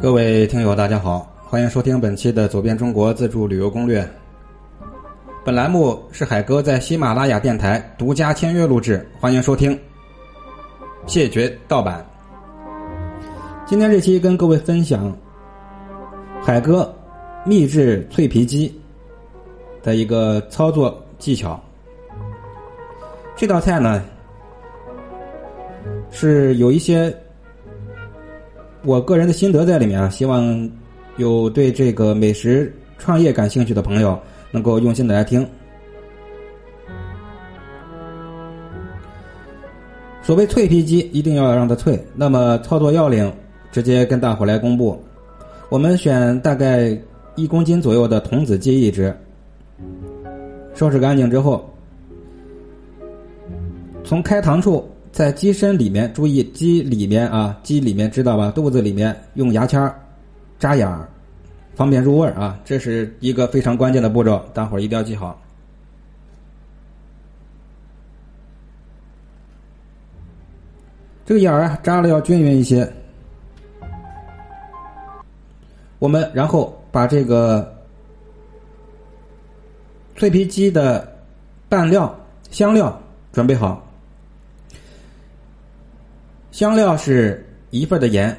各位听友，大家好，欢迎收听本期的《走遍中国自助旅游攻略》。本栏目是海哥在喜马拉雅电台独家签约录制，欢迎收听。谢绝盗版。今天这期跟各位分享海哥秘制脆皮鸡的一个操作技巧。这道菜呢是有一些。我个人的心得在里面啊，希望有对这个美食创业感兴趣的朋友能够用心的来听。所谓脆皮鸡，一定要让它脆。那么操作要领，直接跟大伙来公布。我们选大概一公斤左右的童子鸡一只，收拾干净之后，从开膛处。在鸡身里面，注意鸡里面啊，鸡里面知道吧？肚子里面用牙签扎眼儿，方便入味儿啊。这是一个非常关键的步骤，大伙儿一定要记好。这个眼儿啊，扎的要均匀一些。我们然后把这个脆皮鸡的拌料、香料准备好。香料是一份的盐，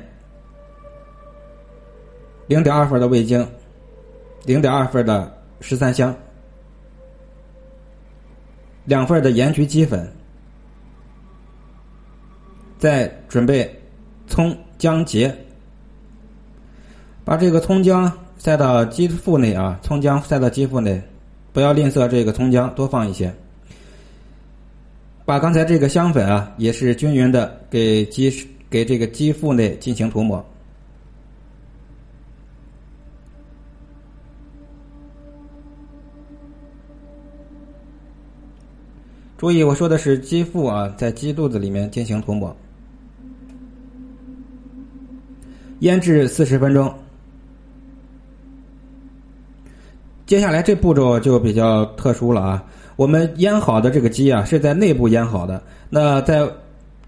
零点二份的味精，零点二份的十三香，两份的盐焗鸡粉，再准备葱姜节，把这个葱姜塞到鸡腹内啊，葱姜塞到鸡腹内，不要吝啬这个葱姜，多放一些。把刚才这个香粉啊，也是均匀的给鸡给这个鸡腹内进行涂抹。注意，我说的是鸡腹啊，在鸡肚子里面进行涂抹。腌制四十分钟。接下来这步骤就比较特殊了啊。我们腌好的这个鸡啊，是在内部腌好的。那在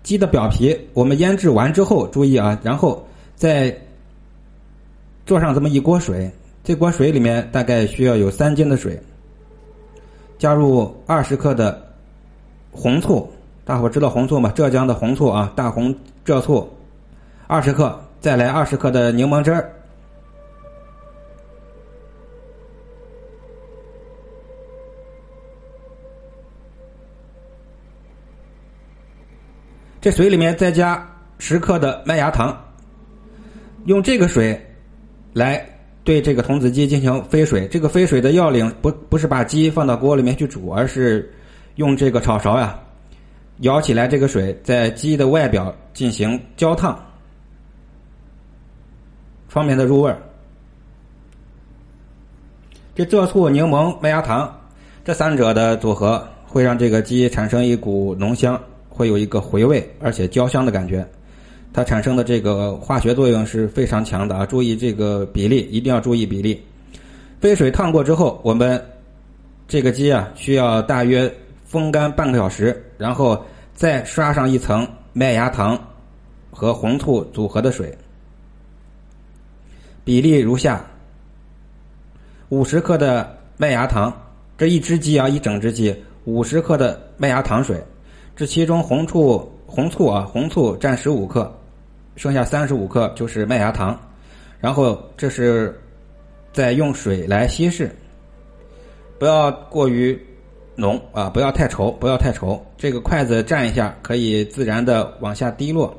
鸡的表皮，我们腌制完之后，注意啊，然后再做上这么一锅水。这锅水里面大概需要有三斤的水，加入二十克的红醋，大伙知道红醋吗？浙江的红醋啊，大红浙醋，二十克，再来二十克的柠檬汁儿。这水里面再加十克的麦芽糖，用这个水来对这个童子鸡进行飞水。这个飞水的要领不不是把鸡放到锅里面去煮，而是用这个炒勺呀舀起来这个水，在鸡的外表进行浇烫，方便的入味儿。这浙醋、柠檬、麦芽糖这三者的组合，会让这个鸡产生一股浓香。会有一个回味而且焦香的感觉，它产生的这个化学作用是非常强的啊！注意这个比例，一定要注意比例。沸水烫过之后，我们这个鸡啊需要大约风干半个小时，然后再刷上一层麦芽糖和红醋组合的水，比例如下：五十克的麦芽糖，这一只鸡啊一整只鸡，五十克的麦芽糖水。这其中红醋红醋啊，红醋占十五克，剩下三十五克就是麦芽糖，然后这是再用水来稀释，不要过于浓啊，不要太稠，不要太稠。这个筷子蘸一下，可以自然的往下滴落，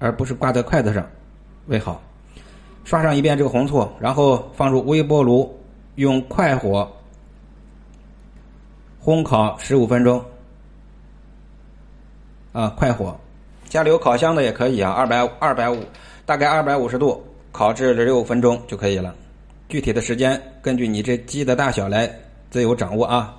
而不是挂在筷子上为好。刷上一遍这个红醋，然后放入微波炉，用快火烘烤十五分钟。啊，快火，家里有烤箱的也可以啊，二百二百五，大概二百五十度烤制六分钟就可以了。具体的时间根据你这鸡的大小来自由掌握啊。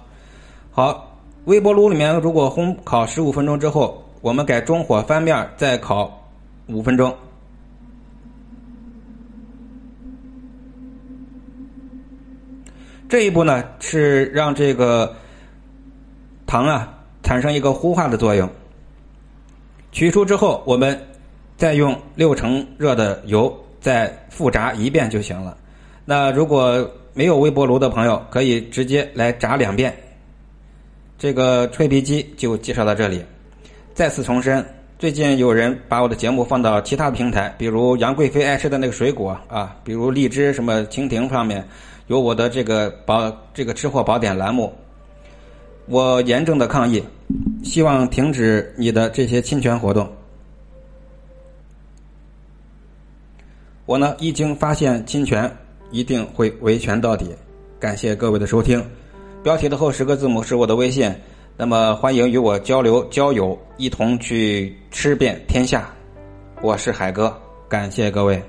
好，微波炉里面如果烘烤十五分钟之后，我们改中火翻面再烤五分钟。这一步呢是让这个糖啊产生一个糊化的作用。取出之后，我们再用六成热的油再复炸一遍就行了。那如果没有微波炉的朋友，可以直接来炸两遍。这个吹皮机就介绍到这里。再次重申，最近有人把我的节目放到其他平台，比如杨贵妃爱吃的那个水果啊，比如荔枝、什么蜻蜓上面有我的这个宝这个吃货宝典栏目。我严正的抗议，希望停止你的这些侵权活动。我呢，一经发现侵权，一定会维权到底。感谢各位的收听。标题的后十个字母是我的微信，那么欢迎与我交流交友，一同去吃遍天下。我是海哥，感谢各位。